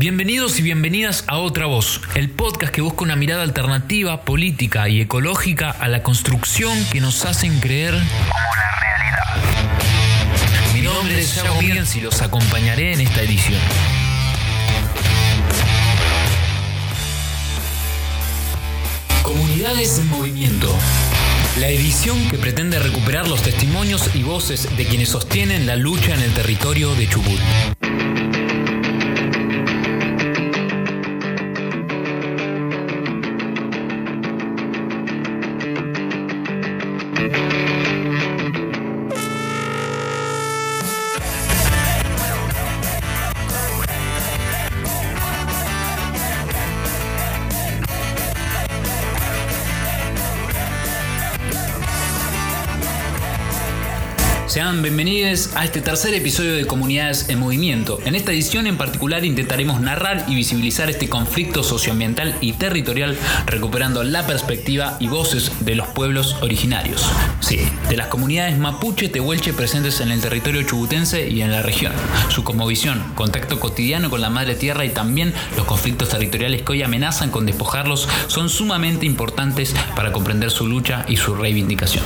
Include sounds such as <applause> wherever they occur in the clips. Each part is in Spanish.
Bienvenidos y bienvenidas a Otra Voz, el podcast que busca una mirada alternativa, política y ecológica a la construcción que nos hacen creer como la realidad. Mi nombre es Yago y los acompañaré en esta edición. Comunidades en Movimiento. La edición que pretende recuperar los testimonios y voces de quienes sostienen la lucha en el territorio de Chubut. Sean bienvenidos a este tercer episodio de Comunidades en Movimiento. En esta edición en particular intentaremos narrar y visibilizar este conflicto socioambiental y territorial recuperando la perspectiva y voces de los pueblos originarios. Sí, de las comunidades mapuche tehuelche presentes en el territorio chubutense y en la región. Su cosmovisión, contacto cotidiano con la madre tierra y también los conflictos territoriales que hoy amenazan con despojarlos son sumamente importantes para comprender su lucha y su reivindicación.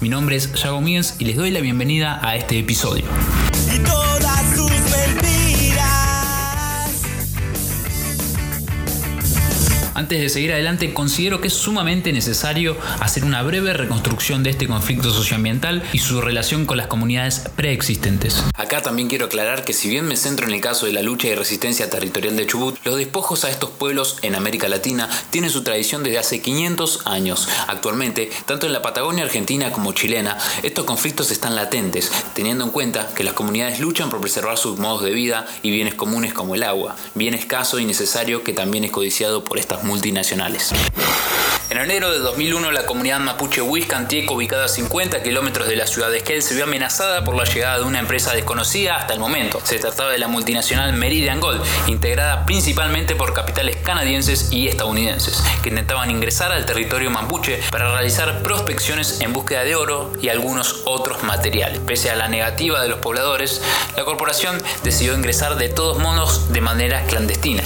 Mi nombre es Yago Míguez y les doy la bienvenida bienvenida a este episodio. Antes de seguir adelante, considero que es sumamente necesario hacer una breve reconstrucción de este conflicto socioambiental y su relación con las comunidades preexistentes. Acá también quiero aclarar que si bien me centro en el caso de la lucha y resistencia territorial de Chubut, los despojos a estos pueblos en América Latina tienen su tradición desde hace 500 años. Actualmente, tanto en la Patagonia argentina como chilena, estos conflictos están latentes, teniendo en cuenta que las comunidades luchan por preservar sus modos de vida y bienes comunes como el agua, bien escaso y necesario que también es codiciado por estas multinacionales. En enero de 2001, la comunidad mapuche Huizcantieco, ubicada a 50 kilómetros de la ciudad de Esquel, se vio amenazada por la llegada de una empresa desconocida hasta el momento. Se trataba de la multinacional Meridian Gold, integrada principalmente por capitales canadienses y estadounidenses, que intentaban ingresar al territorio mapuche para realizar prospecciones en búsqueda de oro y algunos otros materiales. Pese a la negativa de los pobladores, la corporación decidió ingresar de todos modos de manera clandestina.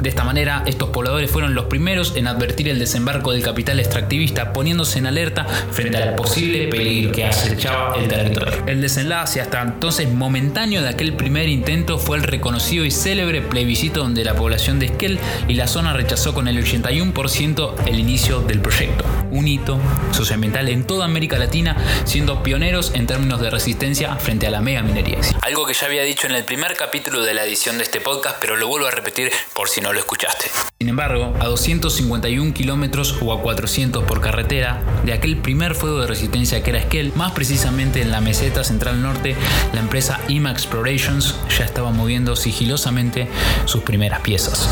De esta manera, estos pobladores fueron los primeros en advertir el desembarco del capital extractivista, poniéndose en alerta frente al posible peligro que acechaba el territorio. El desenlace hasta entonces momentáneo de aquel primer intento fue el reconocido y célebre plebiscito donde la población de Esquel y la zona rechazó con el 81% el inicio del proyecto. Un hito socioambiental en toda América Latina, siendo pioneros en términos de resistencia frente a la mega minería. Algo que ya había dicho en el primer capítulo de la edición de este podcast, pero lo vuelvo a repetir por si no lo escuchaste. Sin embargo, a 251 kilómetros o a 400 por carretera de aquel primer fuego de resistencia que era Esquel, más precisamente en la meseta central norte, la empresa IMA Explorations ya estaba moviendo sigilosamente sus primeras piezas.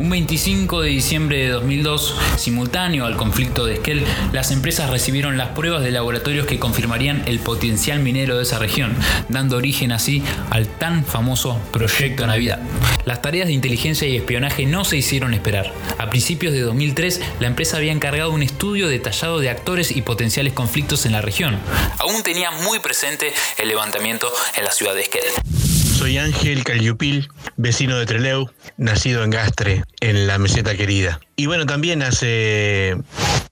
Un 25 de diciembre de 2002, simultáneo al conflicto de Esquel, las empresas recibieron las pruebas de laboratorios que confirmarían el potencial minero de esa región, dando origen así al tan famoso Proyecto Navidad. Las tareas de inteligencia y espionaje no se hicieron esperar. A principios de 2003, la empresa había encargado un estudio detallado de actores y potenciales conflictos en la región. Aún tenía muy presente el levantamiento en la ciudad de Esquel. Soy Ángel Caliupil, vecino de Treleu, nacido en Gastre, en la meseta querida. Y bueno, también hace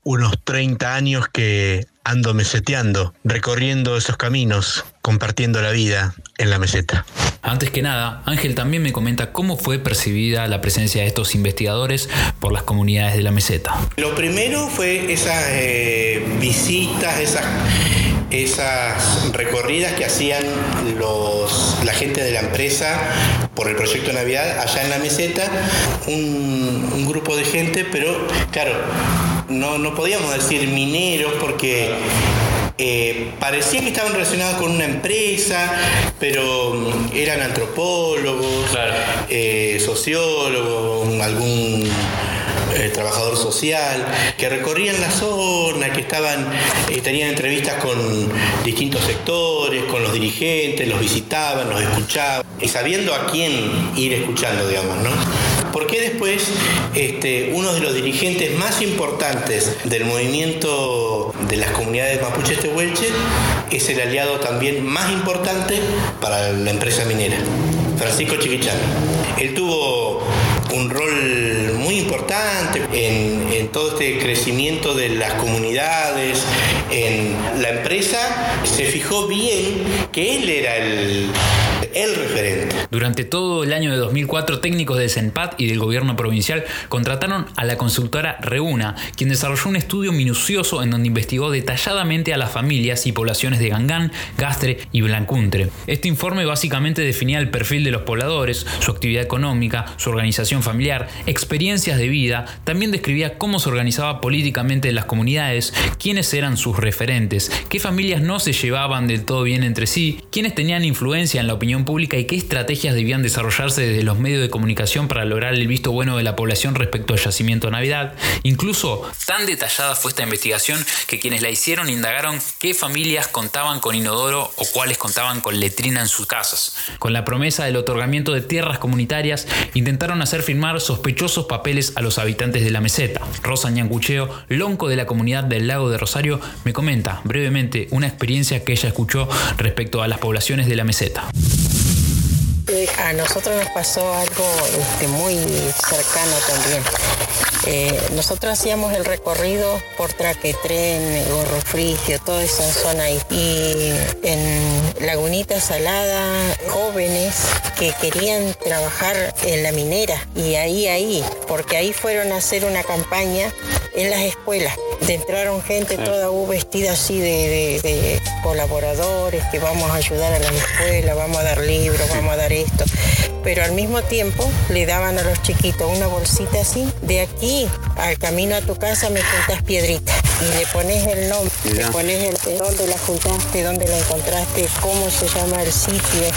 unos 30 años que ando meseteando, recorriendo esos caminos, compartiendo la vida en la meseta. Antes que nada, Ángel también me comenta cómo fue percibida la presencia de estos investigadores por las comunidades de la meseta. Lo primero fue esas eh, visitas, esas esas recorridas que hacían los, la gente de la empresa por el proyecto Navidad allá en la meseta, un, grupo de gente, pero claro, no, no podíamos decir mineros porque eh, parecía que estaban relacionados con una empresa, pero eran antropólogos, eh, sociólogos, algún eh, trabajador social, que recorrían la zona, que estaban, eh, tenían entrevistas con distintos sectores, con los dirigentes, los visitaban, los escuchaban, y sabiendo a quién ir escuchando, digamos, ¿no? Porque después este, uno de los dirigentes más importantes del movimiento de las comunidades mapuches tehuelche es el aliado también más importante para la empresa minera. Francisco Chiquichano. Él tuvo un rol importante en, en, todo este crecimiento de las comunidades, en la empresa, se fijó bien que él era el, el referente. Durante todo el año de 2004, técnicos de CENPAT y del gobierno provincial contrataron a la consultora Reuna, quien desarrolló un estudio minucioso en donde investigó detalladamente a las familias y poblaciones de Gangán, Gastre y Blancuntre. Este informe básicamente definía el perfil de los pobladores, su actividad económica, su organización familiar, experiencias de vida, también describía cómo se organizaba políticamente las comunidades, quiénes eran sus referentes, qué familias no se llevaban del todo bien entre sí, quiénes tenían influencia en la opinión pública y qué estrategias debían desarrollarse desde los medios de comunicación para lograr el visto bueno de la población respecto al yacimiento Navidad. Incluso tan detallada fue esta investigación que quienes la hicieron indagaron qué familias contaban con inodoro o cuáles contaban con letrina en sus casas. Con la promesa del otorgamiento de tierras comunitarias, intentaron hacer firmar sospechosos papeles a los habitantes de la meseta. Rosa Ñancucheo, lonco de la comunidad del lago de Rosario, me comenta brevemente una experiencia que ella escuchó respecto a las poblaciones de la meseta. A nosotros nos pasó algo este, muy cercano también. Eh, nosotros hacíamos el recorrido por Traquetren, Gorro Frigio, toda esa zona ahí. Y en Lagunita Salada, jóvenes que querían trabajar en la minera. Y ahí, ahí, porque ahí fueron a hacer una campaña en las escuelas. Entraron gente toda vestida así de, colaboradores, que vamos a ayudar a las escuelas, vamos a dar libros, vamos a dar esto. Pero al mismo tiempo le daban a los chiquitos una bolsita así, de aquí al camino a tu casa me juntas piedritas y le pones el nombre, le pones el dónde la juntaste, dónde la encontraste, cómo se llama el sitio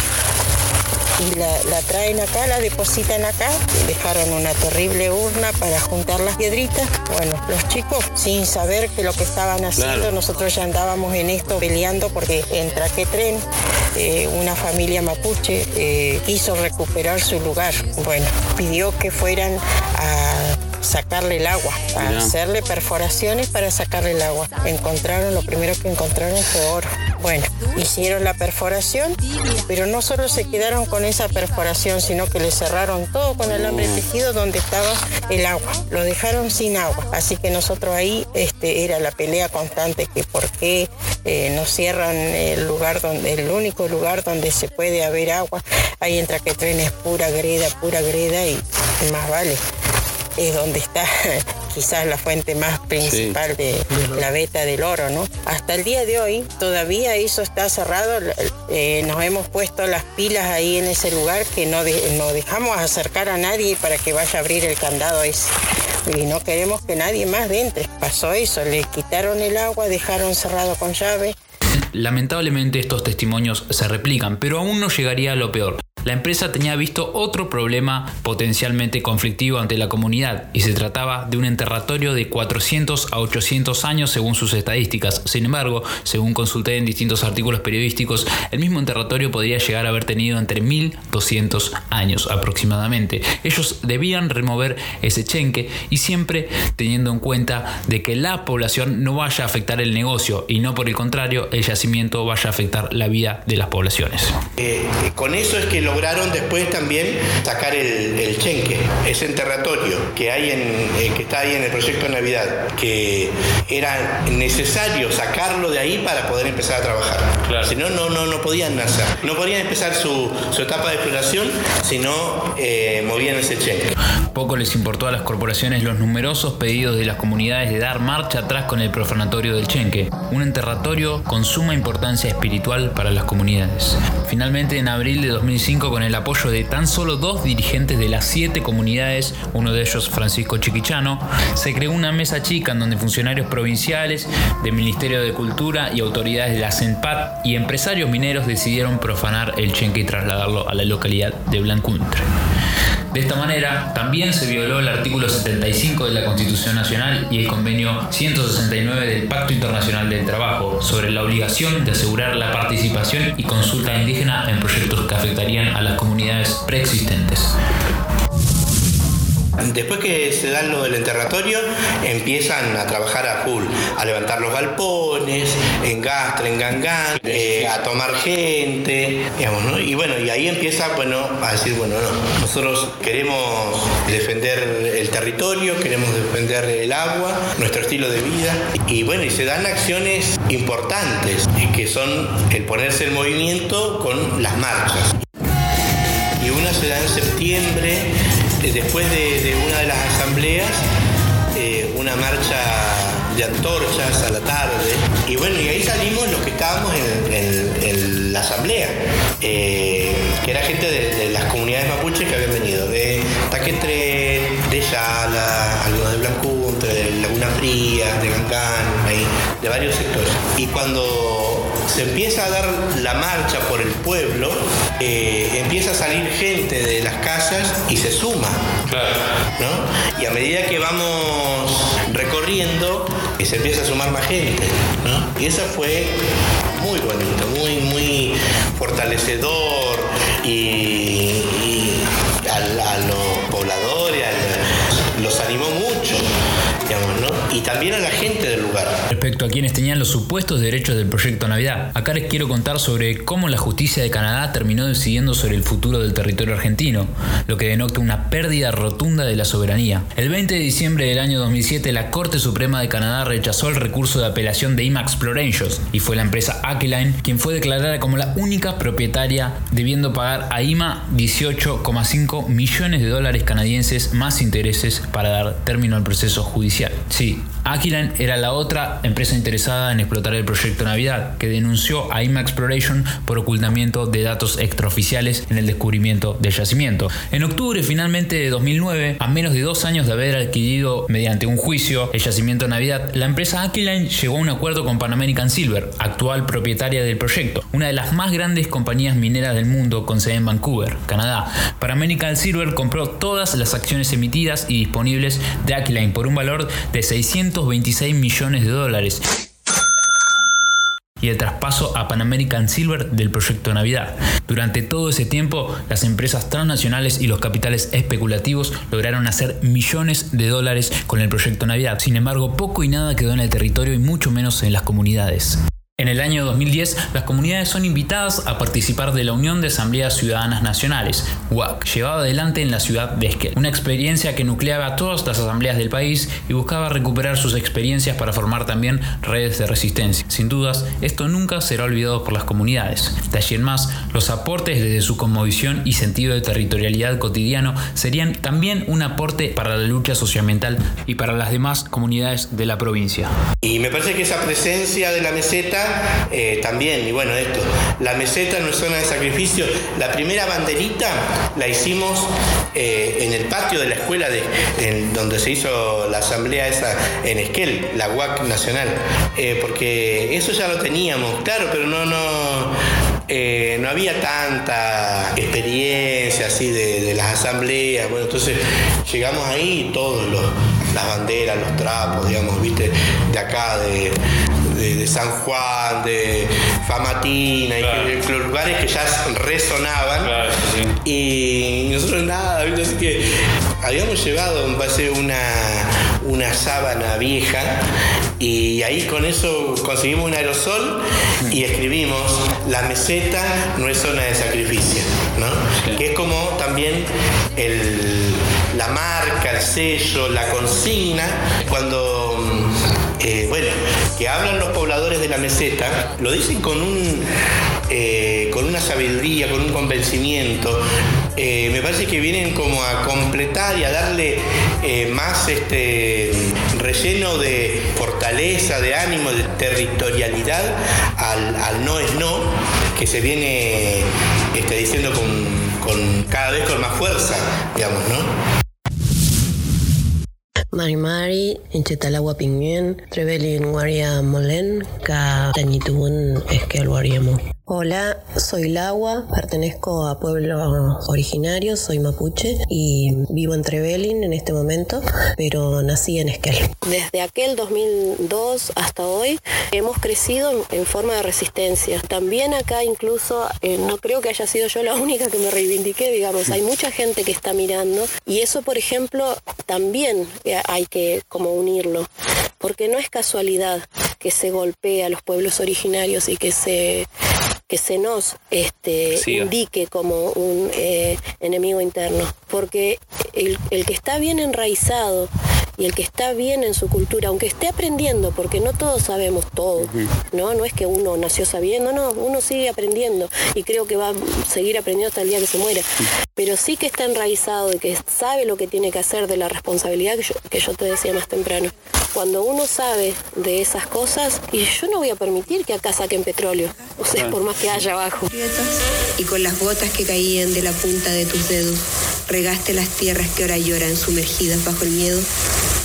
y la, traen acá, la depositan acá. Dejaron una terrible urna para juntar las piedritas. Bueno, los chicos, sin saber que lo que estaban haciendo, nosotros ya andábamos en esto peleando porque en Traquetren eh, una familia mapuche eh, quiso recuperar su lugar. Bueno, pidió que fueran a sacarle el agua, a hacerle perforaciones para sacarle el agua. Encontraron, lo primero que encontraron fue oro. Bueno, hicieron la perforación, pero no solo se quedaron con esa perforación, sino que le cerraron todo con el alambre tejido donde estaba el agua. Lo dejaron sin agua. Así que nosotros ahí este, era la pelea constante que por qué eh, no cierran el lugar donde, el único lugar donde se puede haber agua. Ahí entra que tren es pura greda, pura greda y más vale es donde está <laughs> quizás la fuente más principal de la beta del oro, ¿no? Hasta el día de hoy todavía eso está cerrado, eh, nos hemos puesto las pilas ahí en ese lugar que no, no dejamos acercar a nadie para que vaya a abrir el candado ese. Y no queremos que nadie más entre. Pasó eso, le quitaron el agua, dejaron cerrado con llave. Lamentablemente estos testimonios se replican, pero aún no llegaría a lo peor. La empresa tenía visto otro problema potencialmente conflictivo ante la comunidad y se trataba de un enterratorio de 400 a 800 años según sus estadísticas. Sin embargo, según consulté en distintos artículos periodísticos, el mismo enterratorio podría llegar a haber tenido entre 1200 años aproximadamente. Ellos debían remover ese chenque y siempre teniendo en cuenta de que la población no vaya a afectar el negocio y no por el contrario el yacimiento vaya a afectar la vida de las poblaciones. Eh, con eso es que lograron después también sacar el, chenque, ese enterratorio que, hay en, eh, que está ahí en el proyecto de Navidad, que era necesario sacarlo de ahí para poder empezar a trabajar. Si no, no, no, no podían nacer. No podían empezar su, etapa de exploración si no eh, movían ese chenque. Poco les importó a las corporaciones los numerosos pedidos de las comunidades de dar marcha atrás con el profanatorio del Chenque, un enterratorio con suma importancia espiritual para las comunidades. Finalmente, en abril de 2005, con el apoyo de tan solo dos dirigentes de las siete comunidades, uno de ellos Francisco Chiquichano, se creó una mesa chica en donde funcionarios provinciales, del Ministerio de Cultura y autoridades de la CENPAT y empresarios mineros decidieron profanar el Chenque y trasladarlo a la localidad de Blancuntre. De esta manera, también se violó el artículo 75 de la Constitución Nacional y el convenio 169 del Pacto Internacional del Trabajo sobre la obligación de asegurar la participación y consulta indígena en proyectos que afectarían a las comunidades preexistentes. Después que se dan lo del enterratorio, empiezan a trabajar a full, a levantar los galpones, en Gastre, en Gangán, eh, a tomar gente, digamos, ¿no? Y bueno, y ahí empieza, bueno, a decir, bueno, no, nosotros queremos defender el territorio, queremos defender el agua, nuestro estilo de vida, y bueno, y se dan acciones importantes, que son el ponerse en movimiento con las marchas. Y una se da en septiembre, después de, una de las asambleas, eh, una marcha de antorchas a la tarde. Y bueno, y ahí salimos los que estábamos en, la asamblea, eh, que era gente de, las comunidades mapuches que habían venido, de Taquetre, de Yala, algunos de Blancuntre, de Laguna Fría, de Gancán, de varios sectores. Y cuando se empieza a dar la marcha por el pueblo, eh, empieza a salir gente de las casas y se suma. ¿no? Y a medida que vamos recorriendo, eh, se empieza a sumar más gente. ¿no? Y eso fue muy bonito, muy, muy fortalecedor y, a, los pobladores los animó mucho y también a la gente del lugar. Respecto a quienes tenían los supuestos derechos del proyecto Navidad, acá les quiero contar sobre cómo la justicia de Canadá terminó decidiendo sobre el futuro del territorio argentino, lo que denota una pérdida rotunda de la soberanía. El 20 de diciembre del año 2007, la Corte Suprema de Canadá rechazó el recurso de apelación de IMA Explorations y fue la empresa Aquiline quien fue declarada como la única propietaria, debiendo pagar a IMA 18,5 millones de dólares canadienses más intereses para dar término al proceso judicial. Sí, Aquilan era la otra empresa interesada en explotar el proyecto Navidad, que denunció a IMA Exploration por ocultamiento de datos extraoficiales en el descubrimiento del yacimiento. En octubre finalmente de 2009, a menos de dos años de haber adquirido mediante un juicio el yacimiento Navidad, la empresa Aquiline llegó a un acuerdo con Pan American Silver, actual propietaria del proyecto, una de las más grandes compañías mineras del mundo con sede en Vancouver, Canadá. Pan American Silver compró todas las acciones emitidas y disponibles de Aquiline por un valor de 626 millones de dólares y el traspaso a Pan American Silver del proyecto Navidad. Durante todo ese tiempo, las empresas transnacionales y los capitales especulativos lograron hacer millones de dólares con el proyecto Navidad. Sin embargo, poco y nada quedó en el territorio y mucho menos en las comunidades. En el año 2010, las comunidades son invitadas a participar de la Unión de Asambleas Ciudadanas Nacionales, UAC, llevada adelante en la ciudad de Esquel. Una experiencia que nucleaba todas las asambleas del país y buscaba recuperar sus experiencias para formar también redes de resistencia. Sin dudas, esto nunca será olvidado por las comunidades. De allí en más, los aportes desde su conmovisión y sentido de territorialidad cotidiano serían también un aporte para la lucha socioambiental y para las demás comunidades de la provincia. Y me parece que esa presencia de la meseta eh, también, y bueno, esto, la meseta no es zona de sacrificio. La primera banderita la hicimos eh, en el patio de la escuela de, donde se hizo la asamblea esa en Esquel, la UAC nacional, eh, porque eso ya lo teníamos, claro, pero no, no, no había tanta experiencia así de, las asambleas. Bueno, entonces llegamos ahí todos los, las banderas, los trapos, digamos, viste, de acá, de, de, San Juan, de Famatina, y lugares que ya resonaban. Y nosotros nada, así que habíamos llevado en base una, una sábana vieja y ahí con eso conseguimos un aerosol y escribimos la meseta no es zona de sacrificio, ¿no? Que es como también la marca, el sello, la consigna, cuando eh, bueno, que hablan los pobladores de la meseta, lo dicen con un eh, con una sabiduría, con un convencimiento. Eh, me parece que vienen como a completar y a darle más este relleno de fortaleza, de ánimo, de territorialidad al, no es no, que se viene este, diciendo con, con cada vez con más fuerza, digamos, ¿no? Mari Mari, Inchetalagua Pinguen, Trebeli Waria Molen, Ka Tanituun Eskel Wariamo. Hola, soy Laua, pertenezco a pueblos originarios, soy mapuche y vivo en Trevelin en este momento, pero nací en Esquel. Desde aquel 2002 hasta hoy hemos crecido en, forma de resistencia. También acá incluso, eh, no creo que haya sido yo la única que me reivindiqué, digamos, hay mucha gente que está mirando y eso, por ejemplo, también hay que como unirlo, porque no es casualidad que se golpee a los pueblos originarios y que se que se nos este, indique como un eh, enemigo interno, porque el, el que está bien enraizado y el que está bien en su cultura, aunque esté aprendiendo, porque no todos sabemos todo, ¿no? No es que uno nació sabiendo, no, uno sigue aprendiendo. Y creo que va a seguir aprendiendo hasta el día que se muera, pero sí que está enraizado y que sabe lo que tiene que hacer de la responsabilidad que yo, que yo te decía más temprano. Cuando uno sabe de esas cosas, y yo no voy a permitir que acá saquen petróleo, o sea, por más que haya abajo. Y con las gotas que caían de la punta de tus dedos, regaste las tierras que ahora lloran sumergidas bajo el miedo.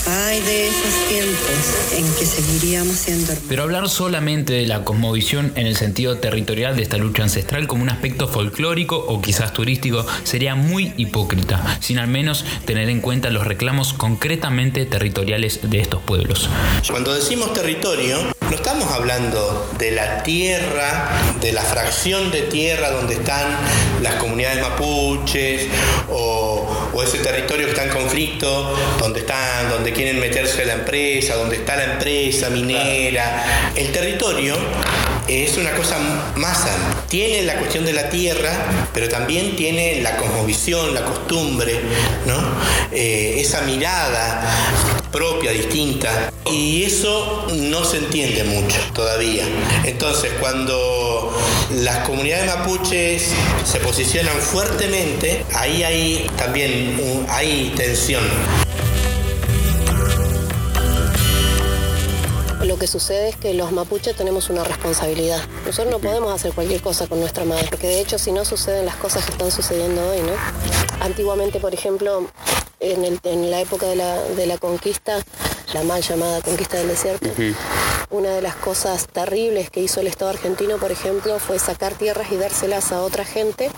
Ay, de esos tiempos en que seguiríamos siendo Pero hablar solamente de la cosmovisión en el sentido territorial de esta lucha ancestral como un aspecto folclórico o quizás turístico sería muy hipócrita, sin al menos tener en cuenta los reclamos concretamente territoriales de estos pueblos. Cuando decimos territorio, no estamos hablando de la tierra, de la fracción de tierra donde están las comunidades mapuches o, o ese territorio que está en conflicto, donde están, donde quieren meterse la empresa, donde está la empresa minera. El territorio es una cosa más Tiene la cuestión de la tierra, pero también tiene la cosmovisión, la costumbre, ¿no? Eh, esa mirada propia, distinta. Y eso no se entiende mucho todavía. Entonces, cuando las comunidades mapuches se posicionan fuertemente, ahí hay también hay tensión. Lo que sucede es que los mapuches tenemos una responsabilidad. Nosotros no podemos hacer cualquier cosa con nuestra madre, porque de hecho si no suceden las cosas que están sucediendo hoy, ¿no? Antiguamente, por ejemplo, en, la época de la, de la conquista, la mal llamada conquista del desierto, una de las cosas terribles que hizo el Estado argentino, por ejemplo, fue sacar tierras y dárselas a otra gente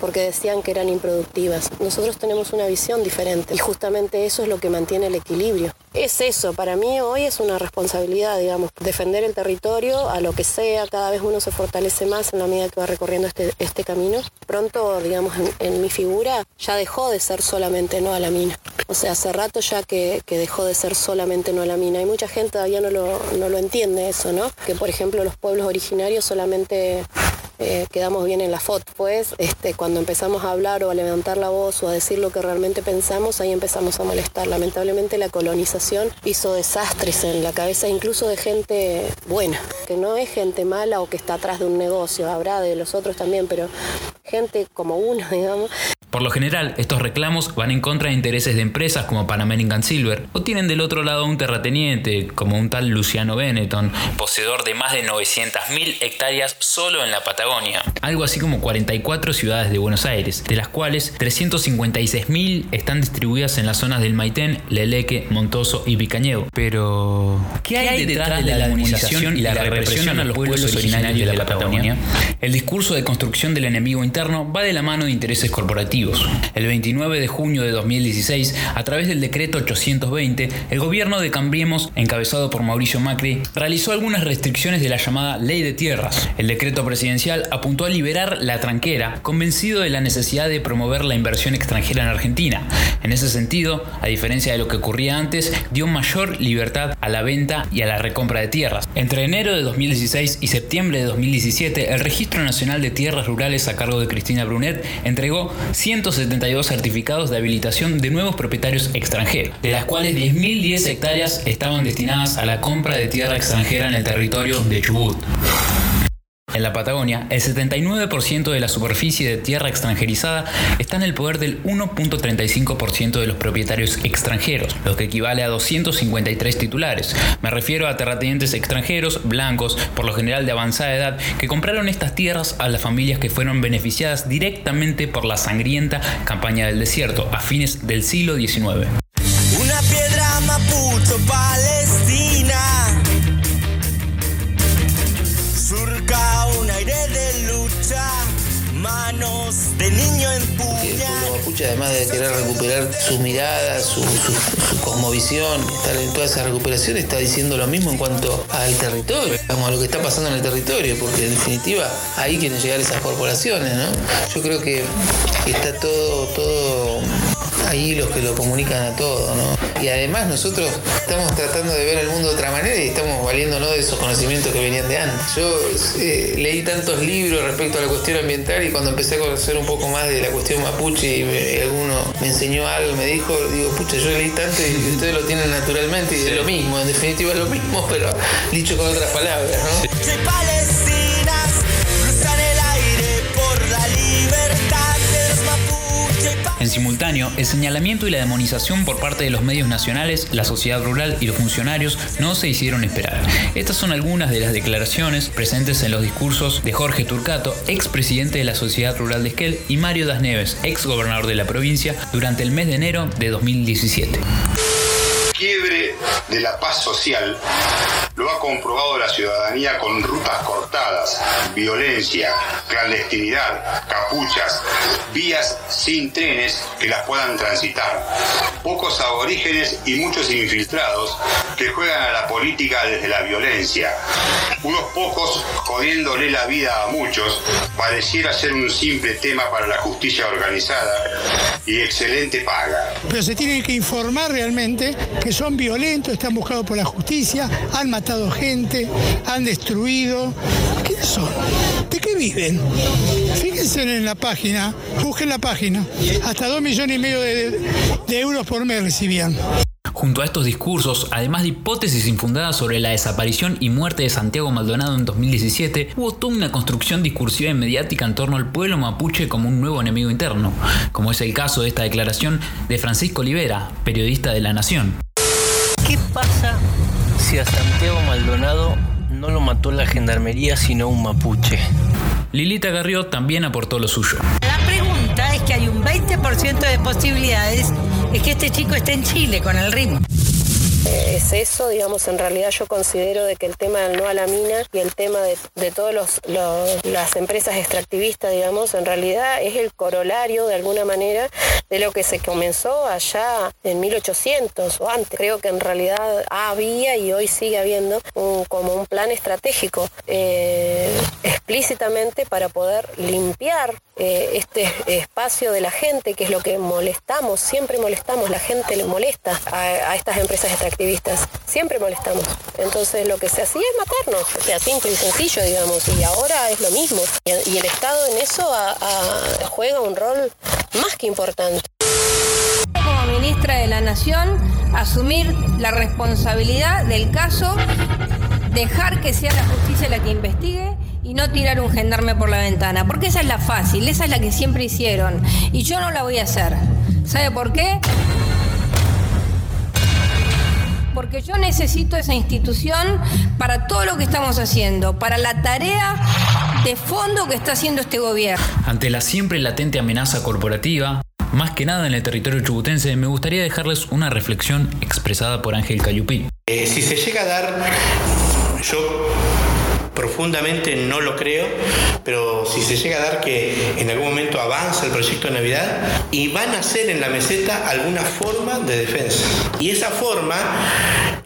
porque decían que eran improductivas. Nosotros tenemos una visión diferente y justamente eso es lo que mantiene el equilibrio. Es eso, para mí hoy es una responsabilidad, digamos, defender el territorio a lo que sea, cada vez uno se fortalece más en la medida que va recorriendo este, este camino. Pronto, digamos, en, mi figura ya dejó de ser solamente no a la mina. O sea, hace rato ya que, dejó de ser solamente no a la mina. Y mucha gente todavía no lo, no lo entiende eso, ¿no? Que por ejemplo los pueblos originarios solamente eh, quedamos bien en la foto. Pues este, cuando empezamos a hablar o a levantar la voz o a decir lo que realmente pensamos, ahí empezamos a molestar. Lamentablemente la colonización hizo desastres en la cabeza incluso de gente buena, que no es gente mala o que está atrás de un negocio, habrá de los otros también, pero gente como uno, <laughs> digamos, por lo general, estos reclamos van en contra de intereses de empresas como Pan American Silver, o tienen del otro lado un terrateniente, como un tal Luciano Benetton, poseedor de más de 900.000 hectáreas solo en la Patagonia, algo así como 44 ciudades de Buenos Aires, de las cuales 356.000 están distribuidas en las zonas del Maitén, Leleque, Montoso y Picañeo. Pero, ¿qué hay detrás de la demonización y la represión a los pueblos originarios de la Patagonia? El discurso de construcción del enemigo interno va de la mano de intereses corporativos el 29 de junio de 2016, a través del decreto 820, el gobierno de Cambiemos, encabezado por Mauricio Macri, realizó algunas restricciones de la llamada Ley de Tierras. El decreto presidencial apuntó a liberar la tranquera, convencido de la necesidad de promover la inversión extranjera en Argentina. En ese sentido, a diferencia de lo que ocurría antes, dio mayor libertad a la venta y a la recompra de tierras. Entre enero de 2016 y septiembre de 2017, el Registro Nacional de Tierras Rurales a cargo de Cristina Brunet entregó 172 certificados de habilitación de nuevos propietarios extranjeros, de las cuales 10.010 hectáreas estaban destinadas a la compra de tierra extranjera en el territorio de Chubut. En la Patagonia, el 79% de la superficie de tierra extranjerizada está en el poder del 1.35% de los propietarios extranjeros, lo que equivale a 253 titulares. Me refiero a terratenientes extranjeros, blancos, por lo general de avanzada edad, que compraron estas tierras a las familias que fueron beneficiadas directamente por la sangrienta campaña del desierto a fines del siglo XIX. Además de querer recuperar su mirada, su, su, cosmovisión, estar en toda esa recuperación, está diciendo lo mismo en cuanto al territorio, a lo que está pasando en el territorio, porque en definitiva ahí quieren llegar esas corporaciones, ¿no? Yo creo que está todo, todo ahí los que lo comunican a todo, ¿no? Y además nosotros estamos tratando de ver el mundo de otra manera y estamos valiéndonos de esos conocimientos que venían de antes. Yo eh, leí tantos libros respecto a la cuestión ambiental y cuando empecé a conocer un poco más de la cuestión mapuche y alguno me enseñó algo, me dijo, digo, pucha, yo leí tanto y <laughs> ustedes lo tienen naturalmente y es lo mismo, en definitiva es lo mismo, <laughs> pero dicho con otras palabras, ¿no? Simultáneo, el señalamiento y la demonización por parte de los medios nacionales, la sociedad rural y los funcionarios no se hicieron esperar. Estas son algunas de las declaraciones presentes en los discursos de Jorge Turcato, expresidente de la Sociedad Rural de Esquel, y Mario Das Neves, ex gobernador de la provincia, durante el mes de enero de 2017 quiebre de la paz social lo ha comprobado la ciudadanía con rutas cortadas, violencia, clandestinidad, capuchas, vías sin trenes que las puedan transitar, pocos aborígenes y muchos infiltrados que juegan a la política desde la violencia, unos pocos jodiéndole la vida a muchos, pareciera ser un simple tema para la justicia organizada y excelente paga. Pero se tiene que informar realmente que son violentos, están buscados por la justicia, han matado gente, han destruido. ¿Qué son? ¿De qué viven? Fíjense en la página, busquen la página. Hasta dos millones y medio de euros por mes recibían. Junto a estos discursos, además de hipótesis infundadas sobre la desaparición y muerte de Santiago Maldonado en 2017, hubo toda una construcción discursiva y mediática en torno al pueblo mapuche como un nuevo enemigo interno, como es el caso de esta declaración de Francisco Olivera, periodista de La Nación. ¿Qué pasa si a Santiago Maldonado no lo mató la gendarmería sino un mapuche? Lilita Garrió también aportó lo suyo. La pregunta es que hay un 20% de posibilidades de que este chico esté en Chile con el ritmo es eso, digamos, en realidad yo considero de que el tema del no a la mina y el tema de, de todas las empresas extractivistas, digamos, en realidad es el corolario de alguna manera de lo que se comenzó allá en 1800 o antes. Creo que en realidad había y hoy sigue habiendo un, como un plan estratégico eh, explícitamente para poder limpiar eh, este espacio de la gente, que es lo que molestamos, siempre molestamos, la gente le molesta a, estas empresas extractivistas activistas. Siempre molestamos. Entonces lo que se hacía es matarnos. O sea, simple y sencillo, digamos. Y ahora es lo mismo. Y, el Estado en eso juega un rol más que importante. Como ministra de la Nación, asumir la responsabilidad del caso, dejar que sea la justicia la que investigue no tirar un gendarme por la ventana, porque esa es la fácil, esa es la que siempre hicieron y yo no la voy a hacer. ¿Sabe por qué? porque yo necesito esa institución para todo lo que estamos haciendo, para la tarea de fondo que está haciendo este gobierno. Ante la siempre latente amenaza corporativa, más que nada en el territorio chubutense, me gustaría dejarles una reflexión expresada por Ángel Cayupí. Eh, si se llega a dar, yo profundamente no lo creo, pero si se llega a dar que en algún momento avanza el proyecto de Navidad y van a hacer en la meseta alguna forma de defensa. Y esa forma,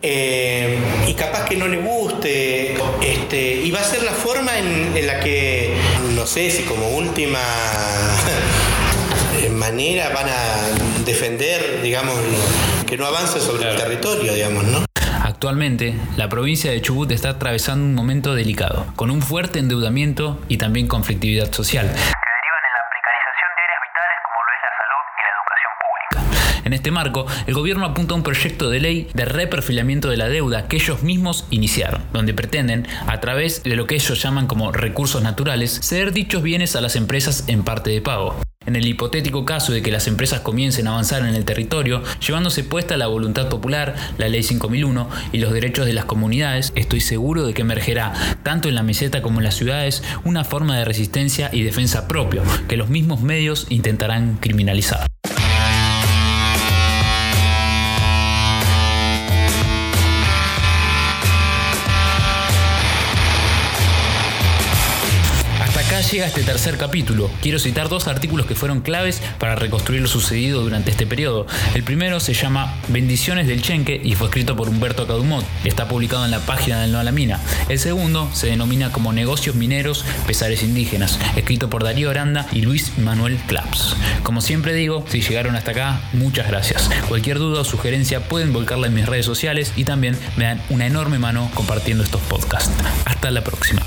eh, y capaz que no le guste, este, y va a ser la forma en, en la que, no sé si como última <laughs> manera van a defender, digamos, que no avance sobre el territorio, digamos, ¿no? Actualmente, la provincia de Chubut está atravesando un momento delicado, con un fuerte endeudamiento y también conflictividad social. Que derivan en la precarización de áreas vitales como lo es la salud y la educación pública. En este marco, el gobierno apunta a un proyecto de ley de reperfilamiento de la deuda que ellos mismos iniciaron, donde pretenden, a través de lo que ellos llaman como recursos naturales, ceder dichos bienes a las empresas en parte de pago. En el hipotético caso de que las empresas comiencen a avanzar en el territorio, llevándose puesta la voluntad popular, la ley 5001 y los derechos de las comunidades, estoy seguro de que emergerá, tanto en la meseta como en las ciudades, una forma de resistencia y defensa propio, que los mismos medios intentarán criminalizar. Llega este tercer capítulo. Quiero citar dos artículos que fueron claves para reconstruir lo sucedido durante este periodo. El primero se llama Bendiciones del Chenque y fue escrito por Humberto Cadumot. Está publicado en la página del No a la Mina. El segundo se denomina como Negocios Mineros, Pesares Indígenas, escrito por Darío Aranda y Luis Manuel Claps. Como siempre digo, si llegaron hasta acá, muchas gracias. Cualquier duda o sugerencia pueden volcarla en mis redes sociales y también me dan una enorme mano compartiendo estos podcasts. Hasta la próxima.